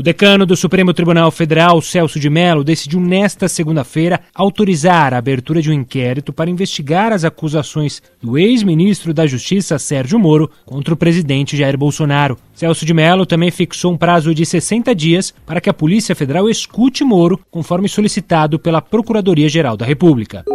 O decano do Supremo Tribunal Federal, Celso de Mello, decidiu nesta segunda-feira autorizar a abertura de um inquérito para investigar as acusações do ex-ministro da Justiça, Sérgio Moro, contra o presidente Jair Bolsonaro. Celso de Mello também fixou um prazo de 60 dias para que a Polícia Federal escute Moro, conforme solicitado pela Procuradoria-Geral da República.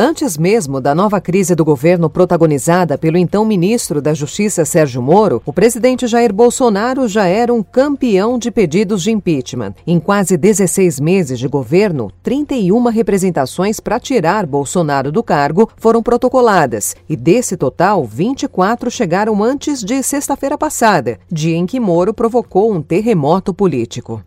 Antes mesmo da nova crise do governo protagonizada pelo então ministro da Justiça Sérgio Moro, o presidente Jair Bolsonaro já era um campeão de pedidos de impeachment. Em quase 16 meses de governo, 31 representações para tirar Bolsonaro do cargo foram protocoladas, e desse total, 24 chegaram antes de sexta-feira passada, dia em que Moro provocou um terremoto político.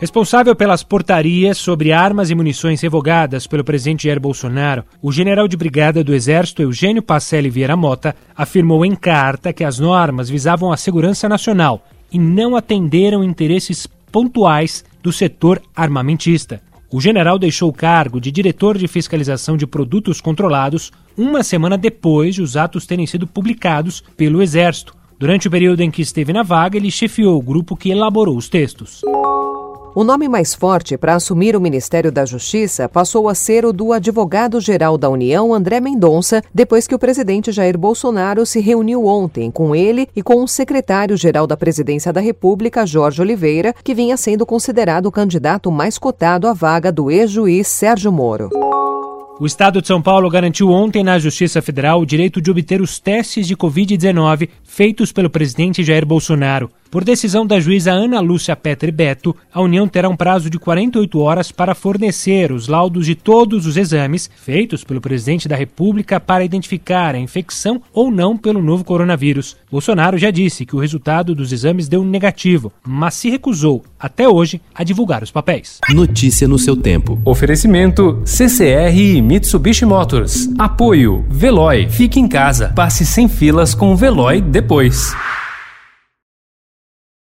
Responsável pelas portarias sobre armas e munições revogadas pelo presidente Jair Bolsonaro, o general de brigada do Exército Eugênio Pacelli Vieira Mota afirmou em carta que as normas visavam a segurança nacional e não atenderam interesses pontuais do setor armamentista. O general deixou o cargo de diretor de fiscalização de produtos controlados uma semana depois de os atos terem sido publicados pelo Exército. Durante o período em que esteve na vaga, ele chefiou o grupo que elaborou os textos. O nome mais forte para assumir o Ministério da Justiça passou a ser o do advogado-geral da União, André Mendonça, depois que o presidente Jair Bolsonaro se reuniu ontem com ele e com o secretário-geral da Presidência da República, Jorge Oliveira, que vinha sendo considerado o candidato mais cotado à vaga do ex-juiz Sérgio Moro. O Estado de São Paulo garantiu ontem na Justiça Federal o direito de obter os testes de Covid-19 feitos pelo presidente Jair Bolsonaro. Por decisão da juíza Ana Lúcia Petri Beto, a União terá um prazo de 48 horas para fornecer os laudos de todos os exames feitos pelo presidente da República para identificar a infecção ou não pelo novo coronavírus. Bolsonaro já disse que o resultado dos exames deu negativo, mas se recusou, até hoje, a divulgar os papéis. Notícia no seu tempo. Oferecimento CCR e Mitsubishi Motors. Apoio Veloy. Fique em casa. Passe sem filas com o Veloy depois.